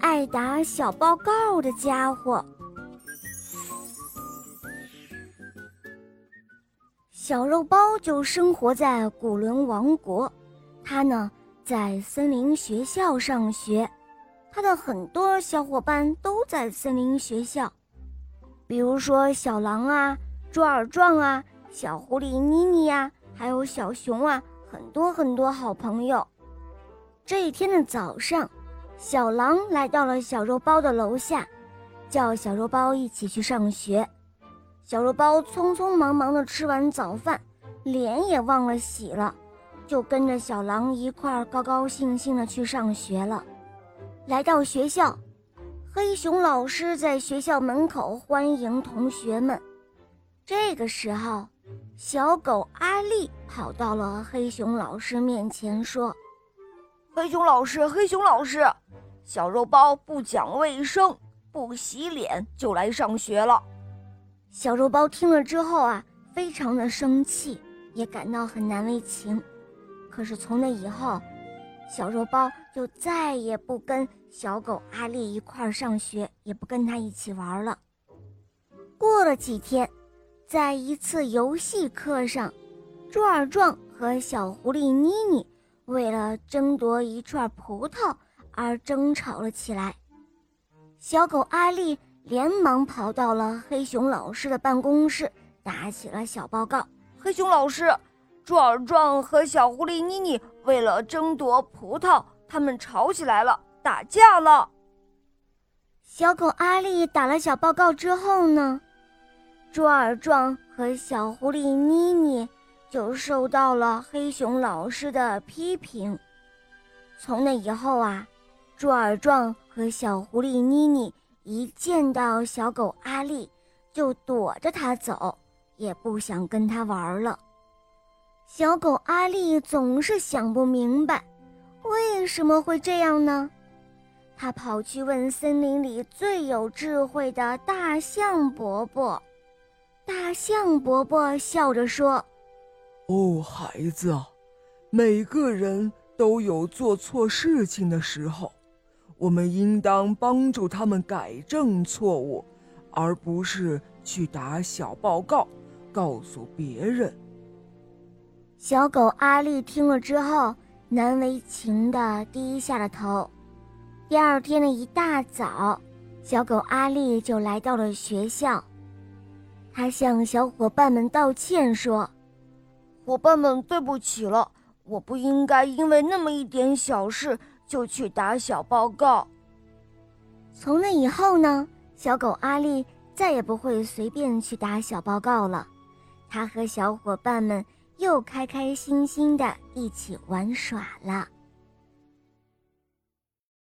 爱打小报告的家伙。小肉包就生活在古伦王国，他呢在森林学校上学，他的很多小伙伴都在森林学校，比如说小狼啊、猪耳壮啊、小狐狸妮妮呀，还有小熊啊，很多很多好朋友。这一天的早上。小狼来到了小肉包的楼下，叫小肉包一起去上学。小肉包匆匆忙忙地吃完早饭，脸也忘了洗了，就跟着小狼一块儿高高兴兴地去上学了。来到学校，黑熊老师在学校门口欢迎同学们。这个时候，小狗阿力跑到了黑熊老师面前，说：“黑熊老师，黑熊老师。”小肉包不讲卫生，不洗脸就来上学了。小肉包听了之后啊，非常的生气，也感到很难为情。可是从那以后，小肉包就再也不跟小狗阿力一块儿上学，也不跟他一起玩了。过了几天，在一次游戏课上，朱尔壮和小狐狸妮妮为了争夺一串葡萄。而争吵了起来，小狗阿力连忙跑到了黑熊老师的办公室，打起了小报告。黑熊老师，朱尔壮和小狐狸妮妮为了争夺葡萄，他们吵起来了，打架了。小狗阿力打了小报告之后呢，朱尔壮和小狐狸妮妮就受到了黑熊老师的批评。从那以后啊。朱尔壮和小狐狸妮妮一见到小狗阿丽，就躲着它走，也不想跟它玩了。小狗阿丽总是想不明白，为什么会这样呢？他跑去问森林里最有智慧的大象伯伯。大象伯伯笑着说：“哦，孩子，每个人都有做错事情的时候。”我们应当帮助他们改正错误，而不是去打小报告，告诉别人。小狗阿丽听了之后，难为情的低下了头。第二天的一大早，小狗阿丽就来到了学校，他向小伙伴们道歉说：“伙伴们，对不起了，我不应该因为那么一点小事。”就去打小报告。从那以后呢，小狗阿力再也不会随便去打小报告了。他和小伙伴们又开开心心的一起玩耍了。